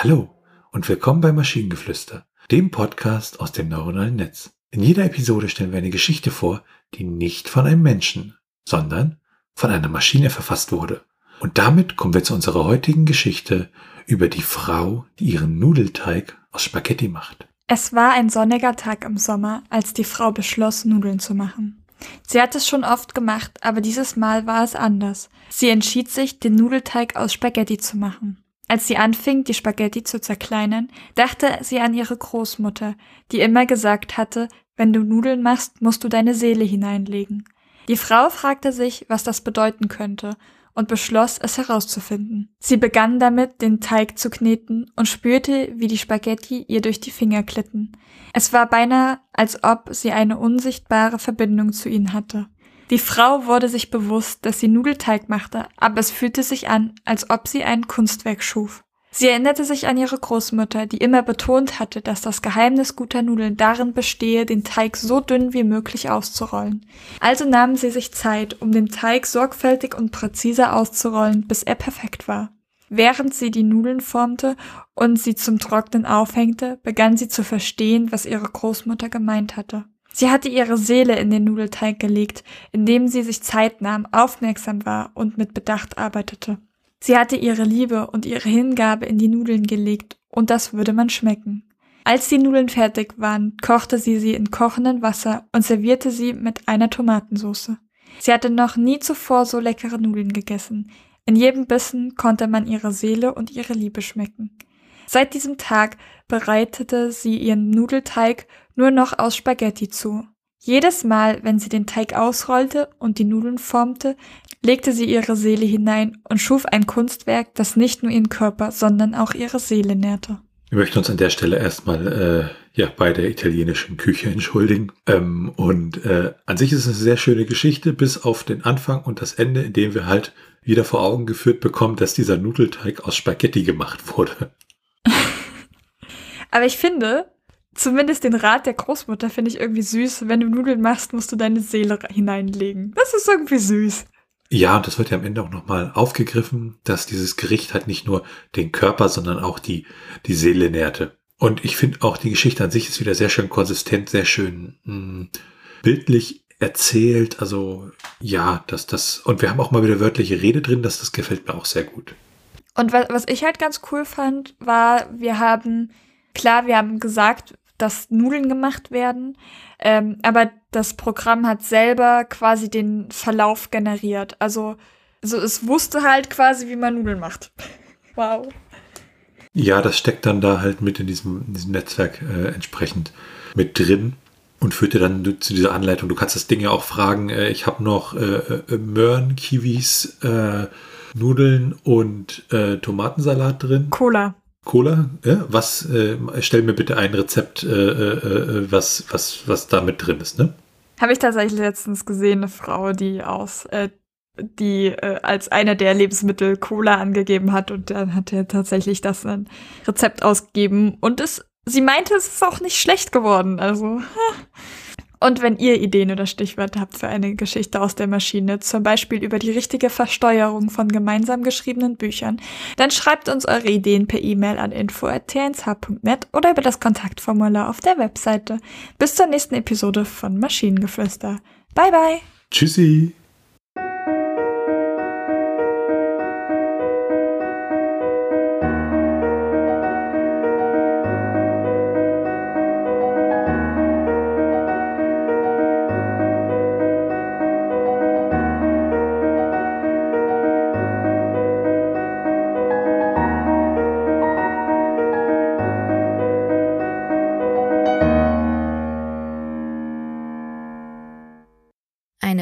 Hallo und willkommen bei Maschinengeflüster, dem Podcast aus dem neuronalen Netz. In jeder Episode stellen wir eine Geschichte vor, die nicht von einem Menschen, sondern von einer Maschine verfasst wurde. Und damit kommen wir zu unserer heutigen Geschichte über die Frau, die ihren Nudelteig aus Spaghetti macht. Es war ein sonniger Tag im Sommer, als die Frau beschloss, Nudeln zu machen. Sie hat es schon oft gemacht, aber dieses Mal war es anders. Sie entschied sich, den Nudelteig aus Spaghetti zu machen. Als sie anfing, die Spaghetti zu zerkleinern, dachte sie an ihre Großmutter, die immer gesagt hatte, wenn du Nudeln machst, musst du deine Seele hineinlegen. Die Frau fragte sich, was das bedeuten könnte, und beschloss, es herauszufinden. Sie begann damit, den Teig zu kneten und spürte, wie die Spaghetti ihr durch die Finger glitten. Es war beinahe, als ob sie eine unsichtbare Verbindung zu ihnen hatte. Die Frau wurde sich bewusst, dass sie Nudelteig machte, aber es fühlte sich an, als ob sie ein Kunstwerk schuf. Sie erinnerte sich an ihre Großmutter, die immer betont hatte, dass das Geheimnis guter Nudeln darin bestehe, den Teig so dünn wie möglich auszurollen. Also nahm sie sich Zeit, um den Teig sorgfältig und präzise auszurollen, bis er perfekt war. Während sie die Nudeln formte und sie zum Trocknen aufhängte, begann sie zu verstehen, was ihre Großmutter gemeint hatte. Sie hatte ihre Seele in den Nudelteig gelegt, indem sie sich Zeit nahm, aufmerksam war und mit Bedacht arbeitete. Sie hatte ihre Liebe und ihre Hingabe in die Nudeln gelegt, und das würde man schmecken. Als die Nudeln fertig waren, kochte sie sie in kochendem Wasser und servierte sie mit einer Tomatensauce. Sie hatte noch nie zuvor so leckere Nudeln gegessen. In jedem Bissen konnte man ihre Seele und ihre Liebe schmecken. Seit diesem Tag bereitete sie ihren Nudelteig nur noch aus Spaghetti zu. Jedes Mal, wenn sie den Teig ausrollte und die Nudeln formte, legte sie ihre Seele hinein und schuf ein Kunstwerk, das nicht nur ihren Körper, sondern auch ihre Seele nährte. Wir möchten uns an der Stelle erstmal äh, ja bei der italienischen Küche entschuldigen. Ähm, und äh, an sich ist es eine sehr schöne Geschichte, bis auf den Anfang und das Ende, in dem wir halt wieder vor Augen geführt bekommen, dass dieser Nudelteig aus Spaghetti gemacht wurde. Aber ich finde, Zumindest den Rat der Großmutter finde ich irgendwie süß. Wenn du Nudeln machst, musst du deine Seele hineinlegen. Das ist irgendwie süß. Ja, und das wird ja am Ende auch nochmal aufgegriffen, dass dieses Gericht halt nicht nur den Körper, sondern auch die, die Seele nährte. Und ich finde auch die Geschichte an sich ist wieder sehr schön konsistent, sehr schön mh, hm, bildlich erzählt. Also ja, dass das, und wir haben auch mal wieder wörtliche Rede drin, dass das gefällt mir auch sehr gut. Und was, was ich halt ganz cool fand, war, wir haben, klar, wir haben gesagt, dass Nudeln gemacht werden. Ähm, aber das Programm hat selber quasi den Verlauf generiert. Also, also es wusste halt quasi, wie man Nudeln macht. wow. Ja, das steckt dann da halt mit in diesem, in diesem Netzwerk äh, entsprechend mit drin und führt dir dann zu dieser Anleitung. Du kannst das Ding ja auch fragen, äh, ich habe noch äh, äh Möhren, Kiwis, äh, Nudeln und äh, Tomatensalat drin. Cola. Cola. Ja, was, äh, stell mir bitte ein Rezept, äh, äh, äh, was, was, was da mit drin ist, ne? Habe ich tatsächlich letztens gesehen, eine Frau, die aus, äh, die äh, als eine der Lebensmittel Cola angegeben hat und dann hat er tatsächlich das ein Rezept ausgegeben und es, sie meinte, es ist auch nicht schlecht geworden, also. Und wenn ihr Ideen oder Stichwörter habt für eine Geschichte aus der Maschine, zum Beispiel über die richtige Versteuerung von gemeinsam geschriebenen Büchern, dann schreibt uns eure Ideen per E-Mail an info.tnsh.net oder über das Kontaktformular auf der Webseite. Bis zur nächsten Episode von Maschinengeflüster. Bye bye. Tschüssi.